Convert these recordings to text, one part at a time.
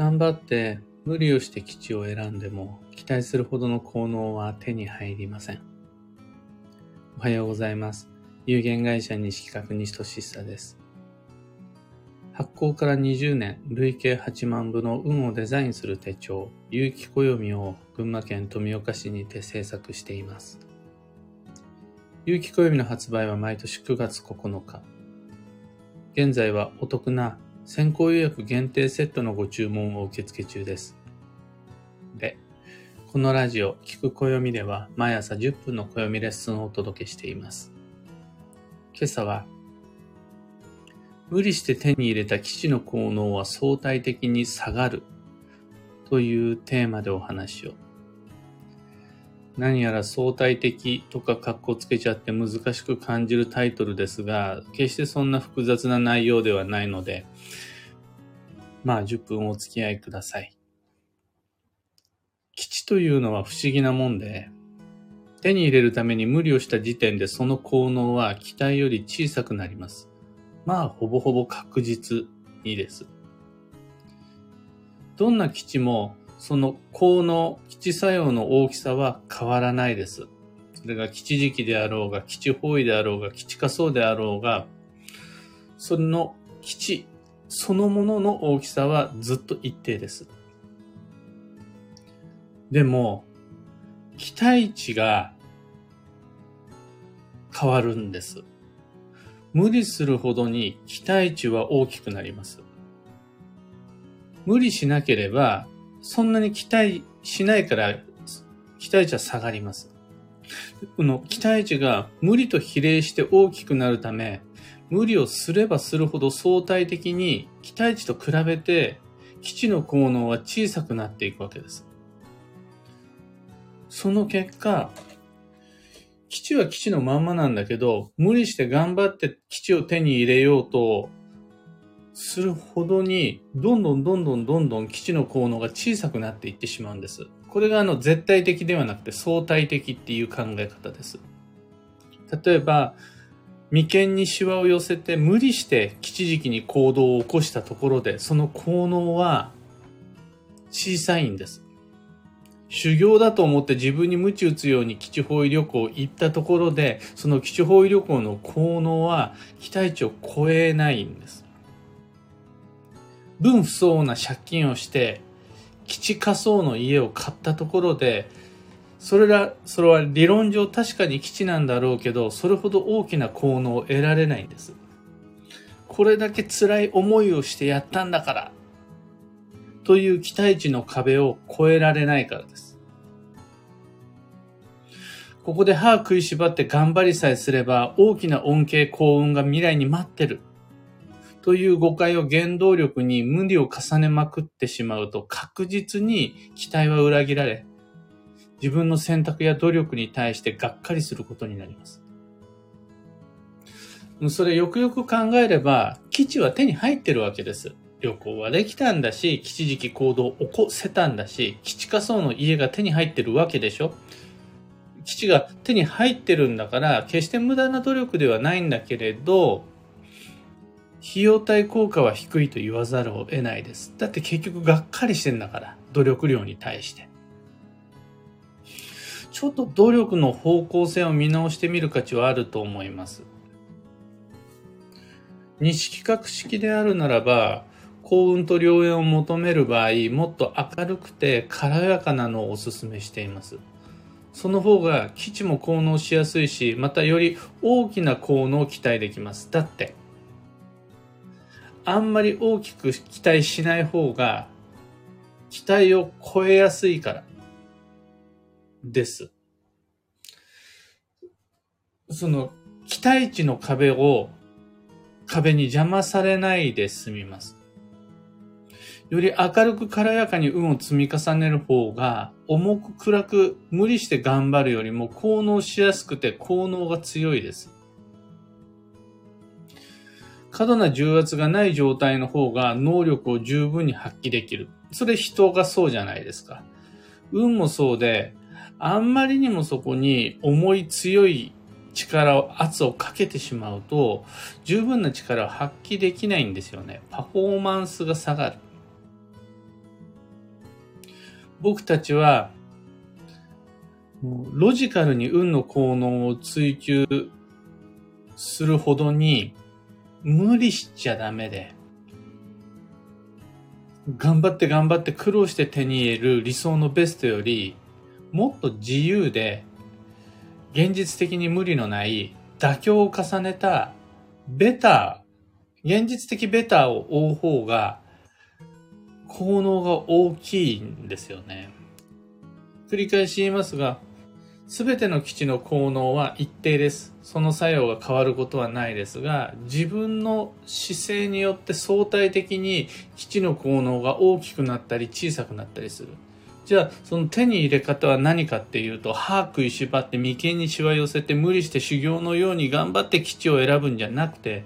頑張って無理をして基地を選んでも期待するほどの効能は手に入りません。おはようございます。有限会社西企画西俊久です。発行から20年、累計8万部の運をデザインする手帳、有機暦を群馬県富岡市にて制作しています。有機暦の発売は毎年9月9日。現在はお得な先行予約限定セットのご注文を受付中です。で、このラジオ、聞く暦では毎朝10分の暦レッスンをお届けしています。今朝は、無理して手に入れた基地の効能は相対的に下がるというテーマでお話を。何やら相対的とか格好つけちゃって難しく感じるタイトルですが、決してそんな複雑な内容ではないので、まあ10分お付き合いください。基地というのは不思議なもんで、手に入れるために無理をした時点でその効能は期待より小さくなります。まあほぼほぼ確実にです。どんな基地もその効能、基地作用の大きさは変わらないです。それが基地時期であろうが、基地方位であろうが、基地仮想であろうが、その基地そのものの大きさはずっと一定です。でも、期待値が変わるんです。無理するほどに期待値は大きくなります。無理しなければそんなに期待しないから、期待値は下がります。この期待値が無理と比例して大きくなるため、無理をすればするほど相対的に期待値と比べて基地の効能は小さくなっていくわけです。その結果、基地は基地のまんまなんだけど、無理して頑張って基地を手に入れようとするほどに、どんどんどんどんどんどん基地の効能が小さくなっていってしまうんです。これがあの絶対的ではなくて相対的っていう考え方です。例えば、眉間にシワを寄せて無理して基地時期に行動を起こしたところで、その効能は小さいんです。修行だと思って自分に鞭打つように基地方位旅行行ったところで、その基地方位旅行の効能は期待値を超えないんです。分不相応な借金をして、基地仮想の家を買ったところで、それら、それは理論上確かに基地なんだろうけど、それほど大きな効能を得られないんです。これだけ辛い思いをしてやったんだから、という期待値の壁を越えられないからです。ここで歯食いしばって頑張りさえすれば大きな恩恵幸運が未来に待ってる。という誤解を原動力に無理を重ねまくってしまうと確実に期待は裏切られ、自分の選択や努力に対してがっかりすることになります。それよくよく考えれば、基地は手に入ってるわけです。旅行はできたんだし、基地時期行動を起こせたんだし、基地仮想の家が手に入ってるわけでしょ基地が手に入ってるんだから、決して無駄な努力ではないんだけれど、費用対効果は低いと言わざるを得ないです。だって結局がっかりしてんだから、努力量に対して。ちょっと努力の方向性を見直してみる価値はあると思います。西企画式であるならば、幸運と良縁を求める場合、もっと明るくて軽やかなのをお勧めしています。その方が基地も効能しやすいし、またより大きな効能を期待できます。だって、あんまり大きく期待しない方が、期待を超えやすいから、です。その、期待値の壁を、壁に邪魔されないで済みます。より明るく軽やかに運を積み重ねる方が、重く暗く無理して頑張るよりも効能しやすくて効能が強いです。過度な重圧がない状態の方が能力を十分に発揮できる。それ人がそうじゃないですか。運もそうで、あんまりにもそこに重い強い力を、圧をかけてしまうと、十分な力を発揮できないんですよね。パフォーマンスが下がる。僕たちは、ロジカルに運の効能を追求するほどに無理しちゃダメで、頑張って頑張って苦労して手に入れる理想のベストより、もっと自由で、現実的に無理のない妥協を重ねたベター、現実的ベターを追う方が、効能が大きいんですよね。繰り返し言いますが、すべての基地の効能は一定です。その作用が変わることはないですが、自分の姿勢によって相対的に基地の効能が大きくなったり小さくなったりする。じゃあ、その手に入れ方は何かっていうと、歯食いしばって眉間にしわ寄せて無理して修行のように頑張って基地を選ぶんじゃなくて、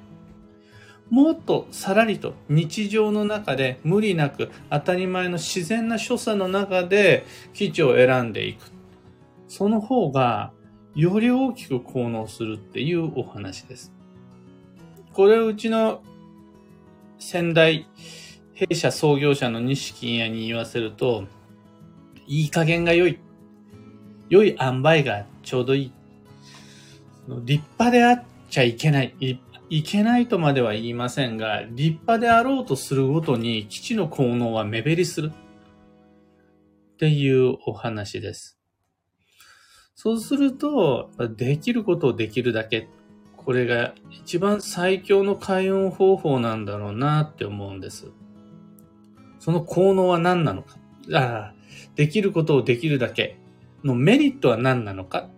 もっとさらりと日常の中で無理なく当たり前の自然な所作の中で基地を選んでいく。その方がより大きく効能するっていうお話です。これをうちの先代弊社創業者の西金屋に言わせると、いい加減が良い。良い塩梅がちょうどいい。立派であっちゃいけない。いけないとまでは言いませんが、立派であろうとするごとに基地の効能は目減りする。っていうお話です。そうすると、できることをできるだけ。これが一番最強の開運方法なんだろうなって思うんです。その効能は何なのか。あ、できることをできるだけのメリットは何なのか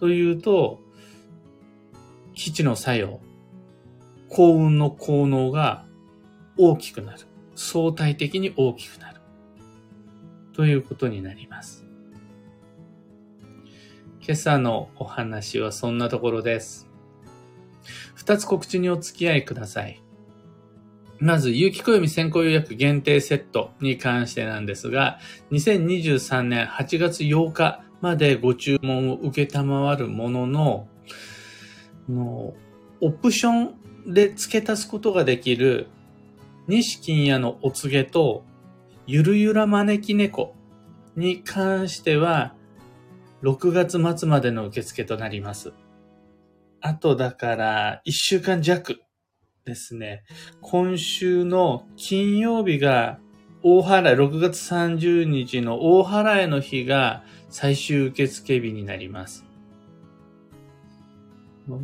というと、基地の作用、幸運の効能が大きくなる。相対的に大きくなる。ということになります。今朝のお話はそんなところです。二つ告知にお付き合いください。まず、有機暦先行予約限定セットに関してなんですが、2023年8月8日までご注文を受けたまわるものの、のオプションで付け足すことができる西金屋のお告げとゆるゆら招き猫に関しては6月末までの受付となります。あとだから1週間弱ですね、今週の金曜日が大払い、6月30日の大払いの日が最終受付日になります。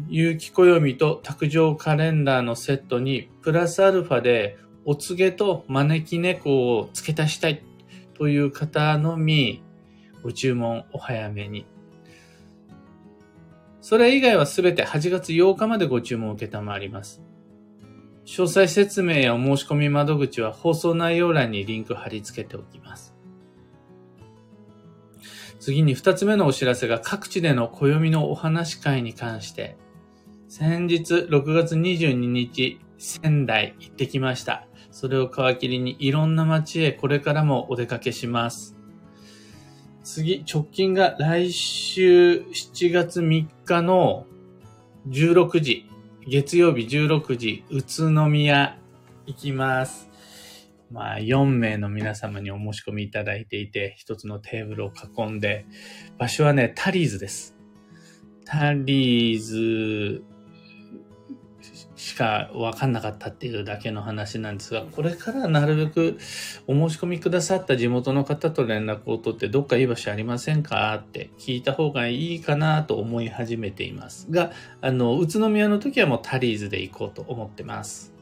有機暦と卓上カレンダーのセットにプラスアルファでお告げと招き猫を付け足したいという方のみご注文お早めに。それ以外はすべて8月8日までご注文を受けたまります。詳細説明やお申し込み窓口は放送内容欄にリンク貼り付けておきます。次に二つ目のお知らせが各地での暦のお話会に関して、先日6月22日仙台行ってきました。それを皮切りにいろんな街へこれからもお出かけします。次、直近が来週7月3日の16時月曜日16時、宇都宮行きます。まあ、4名の皆様にお申し込みいただいていて、一つのテーブルを囲んで、場所はね、タリーズです。タリーズしか分かんなかったっていうだけの話なんですが、これからなるべくお申し込みくださった地元の方と連絡を取ってどっかいい場所ありませんかって聞いた方がいいかなと思い始めていますが、あの、宇都宮の時はもうタリーズで行こうと思ってます。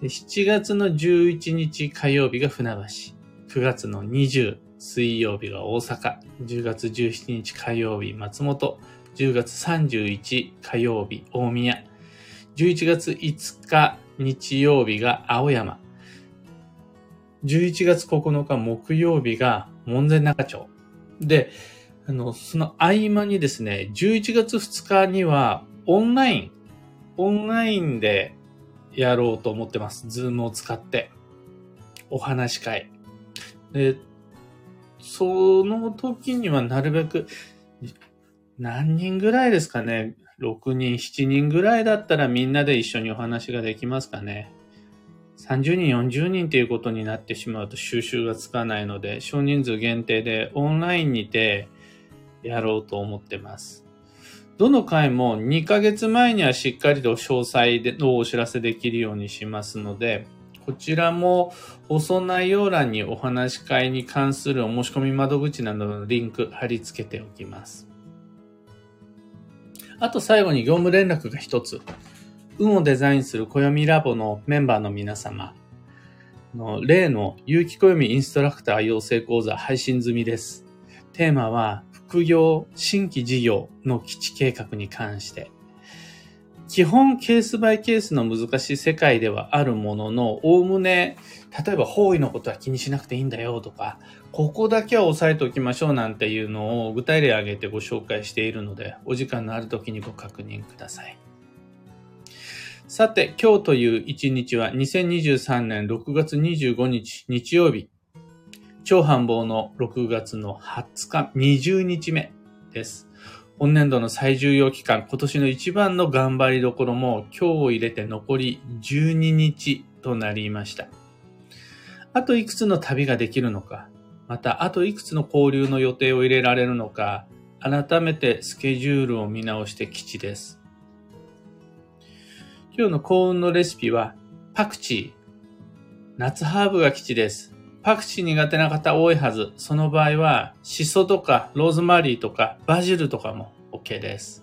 で7月の11日火曜日が船橋、9月の20水曜日が大阪、10月17日火曜日松本、10月31火曜日大宮、11月5日日曜日が青山。11月9日木曜日が門前仲町。で、あの、その合間にですね、11月2日にはオンライン、オンラインでやろうと思ってます。ズームを使って。お話し会。で、その時にはなるべく、何人ぐらいですかね。6人、7人ぐらいだったらみんなで一緒にお話ができますかね。30人、40人ということになってしまうと収集がつかないので、少人数限定でオンラインにてやろうと思ってます。どの回も2ヶ月前にはしっかりと詳細をお知らせできるようにしますので、こちらも放送内容欄にお話し会に関するお申し込み窓口などのリンク貼り付けておきます。あと最後に業務連絡が一つ。運をデザインする暦ラボのメンバーの皆様の例の有機暦インストラクター養成講座配信済みです。テーマは副業、新規事業の基地計画に関して基本ケースバイケースの難しい世界ではあるものの、おおむね、例えば方位のことは気にしなくていいんだよとか、ここだけは押さえておきましょうなんていうのを具体例挙げてご紹介しているので、お時間のある時にご確認ください。さて、今日という一日は2023年6月25日日曜日。超繁忙の6月の20日、20日目です。本年度の最重要期間、今年の一番の頑張りどころも今日を入れて残り12日となりました。あといくつの旅ができるのか、またあといくつの交流の予定を入れられるのか、改めてスケジュールを見直して基地です。今日の幸運のレシピはパクチー。夏ハーブが基地です。パクチー苦手な方多いはず。その場合は、シソとかローズマリーとかバジルとかも OK です。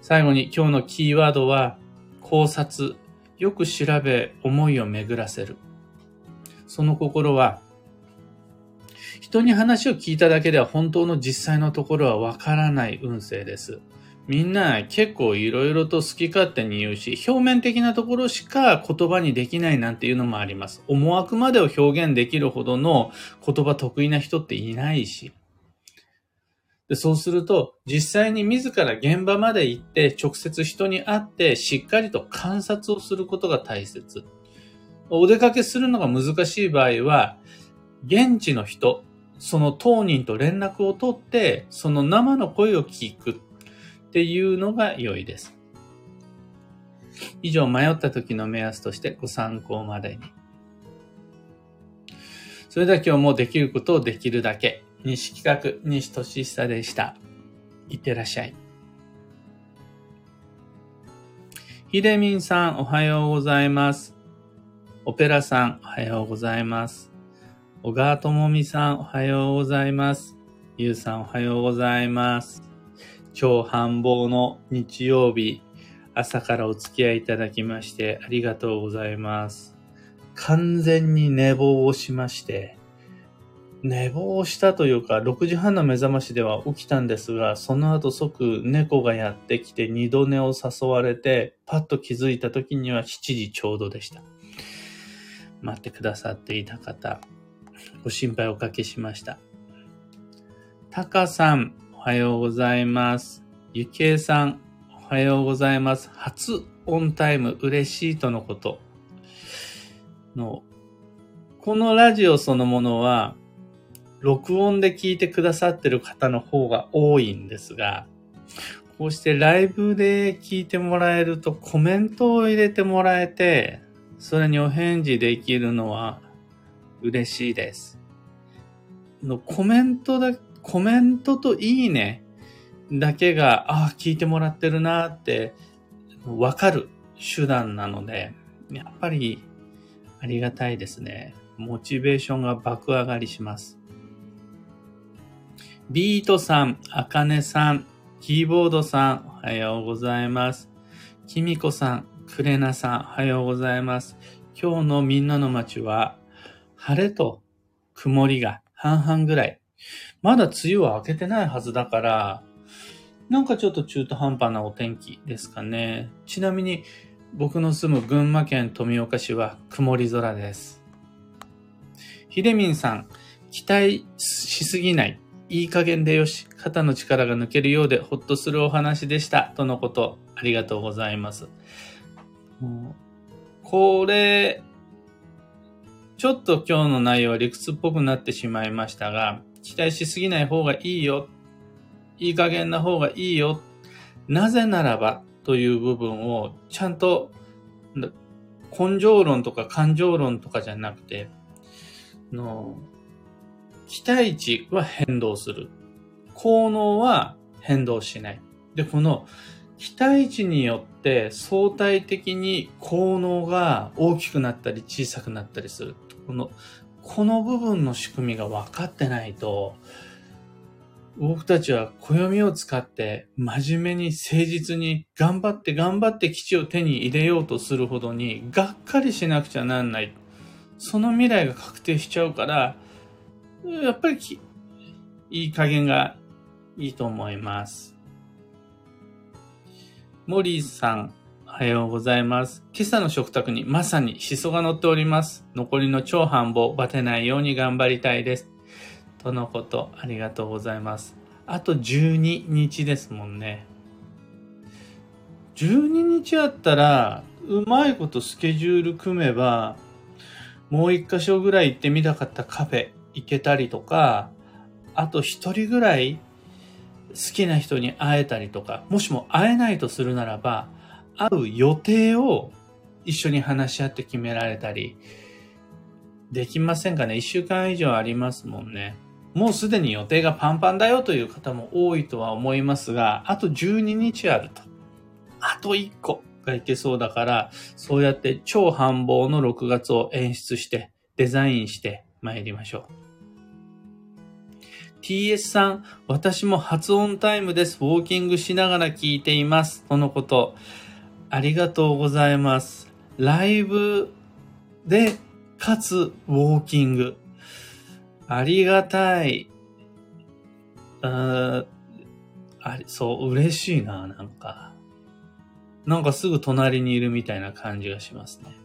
最後に今日のキーワードは、考察。よく調べ、思いを巡らせる。その心は、人に話を聞いただけでは本当の実際のところはわからない運勢です。みんな結構いろいろと好き勝手に言うし、表面的なところしか言葉にできないなんていうのもあります。思惑までを表現できるほどの言葉得意な人っていないし。でそうすると、実際に自ら現場まで行って、直接人に会って、しっかりと観察をすることが大切。お出かけするのが難しい場合は、現地の人、その当人と連絡を取って、その生の声を聞く。っていうのが良いです。以上、迷った時の目安としてご参考までに。それでは今日もできることをできるだけ。西企画、西俊久でした。いってらっしゃい。ひでみんさん、おはようございます。オペラさん、おはようございます。小川智美さん、おはようございます。ゆうさん、おはようございます。超繁忙の日曜日、朝からお付き合いいただきましてありがとうございます。完全に寝坊をしまして、寝坊したというか、6時半の目覚ましでは起きたんですが、その後即猫がやってきて二度寝を誘われて、パッと気づいた時には7時ちょうどでした。待ってくださっていた方、ご心配おかけしました。タカさん、おはようございます。ゆきえさん、おはようございます。初オンタイム嬉しいとのことの、このラジオそのものは、録音で聞いてくださってる方の方が多いんですが、こうしてライブで聞いてもらえるとコメントを入れてもらえて、それにお返事できるのは嬉しいです。のコメントだコメントといいねだけが、ああ、聞いてもらってるなってわかる手段なので、やっぱりありがたいですね。モチベーションが爆上がりします。ビートさん、あかねさん、キーボードさん、おはようございます。きみこさん、くれなさん、おはようございます。今日のみんなの街は、晴れと曇りが半々ぐらい。まだ梅雨は明けてないはずだから、なんかちょっと中途半端なお天気ですかね。ちなみに僕の住む群馬県富岡市は曇り空です。ひでみんさん、期待しすぎない。いい加減でよし。肩の力が抜けるようでほっとするお話でした。とのこと。ありがとうございます。これ、ちょっと今日の内容は理屈っぽくなってしまいましたが、期待しすぎない方がいいよ。いい加減な方がいいよ。なぜならばという部分をちゃんと根性論とか感情論とかじゃなくて、の、期待値は変動する。効能は変動しない。で、この期待値によって相対的に効能が大きくなったり小さくなったりする。この、この部分の仕組みが分かってないと、僕たちは暦を使って真面目に誠実に頑張って頑張って基地を手に入れようとするほどにがっかりしなくちゃなんない。その未来が確定しちゃうから、やっぱりいい加減がいいと思います。モリーさん、おはようございます。今朝の食卓にまさにシソが乗っております。残りの超繁忙、バテないように頑張りたいです。とのこと、ありがとうございます。あと12日ですもんね。12日あったら、うまいことスケジュール組めば、もう一箇所ぐらい行ってみたかったカフェ行けたりとか、あと一人ぐらい好きな人に会えたりとか、もしも会えないとするならば、会う予定を一緒に話し合って決められたり、できませんかね？一週間以上ありますもんね。もうすでに予定がパンパンだよという方も多いとは思いますが、あと12日あると。あと1個がいけそうだから、そうやって超繁忙の6月を演出して、デザインして参りましょう。TS さん、私も発音タイムです。ウォーキングしながら聞いています。とのこと。ありがとうございます。ライブで、かつ、ウォーキング。ありがたい。ああそう、嬉しいな、なんか。なんかすぐ隣にいるみたいな感じがしますね。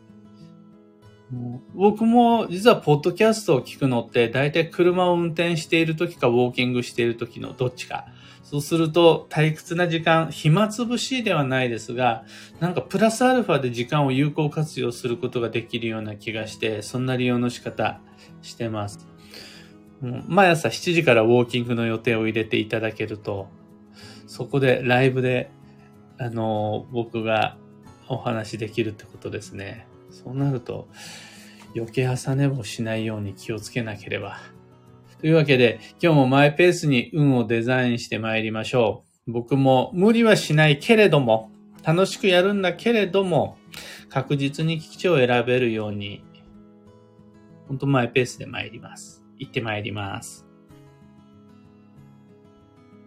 僕も実はポッドキャストを聞くのって大体車を運転している時かウォーキングしている時のどっちか。そうすると退屈な時間、暇つぶしではないですが、なんかプラスアルファで時間を有効活用することができるような気がして、そんな利用の仕方してます。毎朝7時からウォーキングの予定を入れていただけると、そこでライブで、あの、僕がお話できるってことですね。そうなると、余計朝寝坊しないように気をつけなければ。というわけで、今日もマイペースに運をデザインして参りましょう。僕も無理はしないけれども、楽しくやるんだけれども、確実に基地を選べるように、ほんとマイペースで参ります。行って参ります。